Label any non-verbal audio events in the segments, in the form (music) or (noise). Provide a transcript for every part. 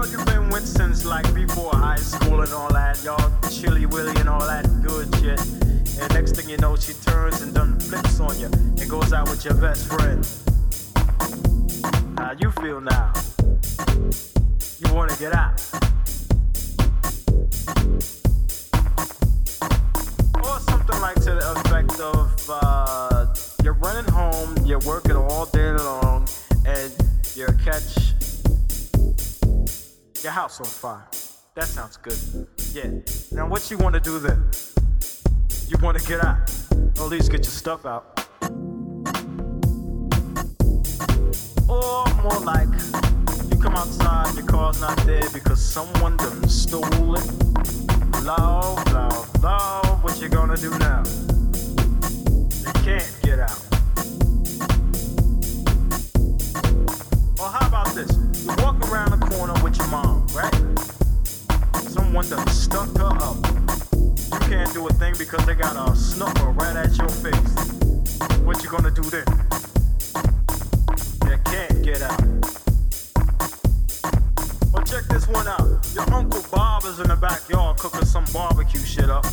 girl you've been with since like before high school and all that, y'all chilly willy and all that good shit. And next thing you know, she turns and done flips on you and goes out with your best friend. How you feel now? You wanna get out? Or something like to the effect of uh, you're running home, you're working all day long, and you catch your house on fire. That sounds good. Yeah. Now, what you want to do then? You want to get out, or at least get your stuff out. Or more like, you come outside, your car's not there because someone done stole it. Love, love, love, what you gonna do now? You can't get out. Around the corner with your mom, right? Someone done stuck her up. You can't do a thing because they got a snuffer right at your face. What you gonna do then? You can't get out. Well, check this one out. Your Uncle Bob is in the backyard cooking some barbecue shit up.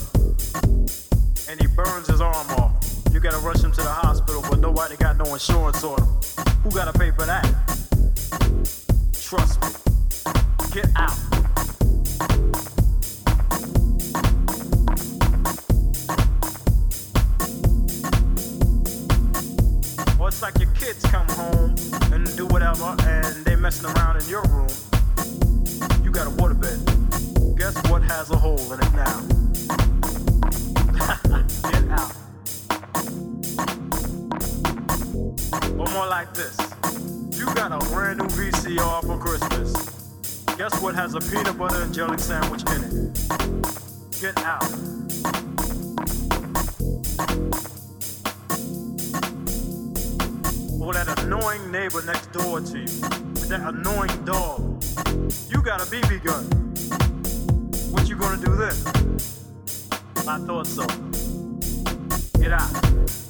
And he burns his arm off. You gotta rush him to the hospital, but nobody got no insurance on him. Who gotta pay for that? Trust me. Get out. Or it's like your kids come home and do whatever and they messing around in your room. You got a waterbed. Guess what has a hole in it now? (laughs) Get out. Or more like this. You got a brand new VCR for Christmas. Guess what has a peanut butter and jelly sandwich in it? Get out. Or that annoying neighbor next door to you. with That annoying dog. You got a BB gun. What you gonna do then? I thought so. Get out.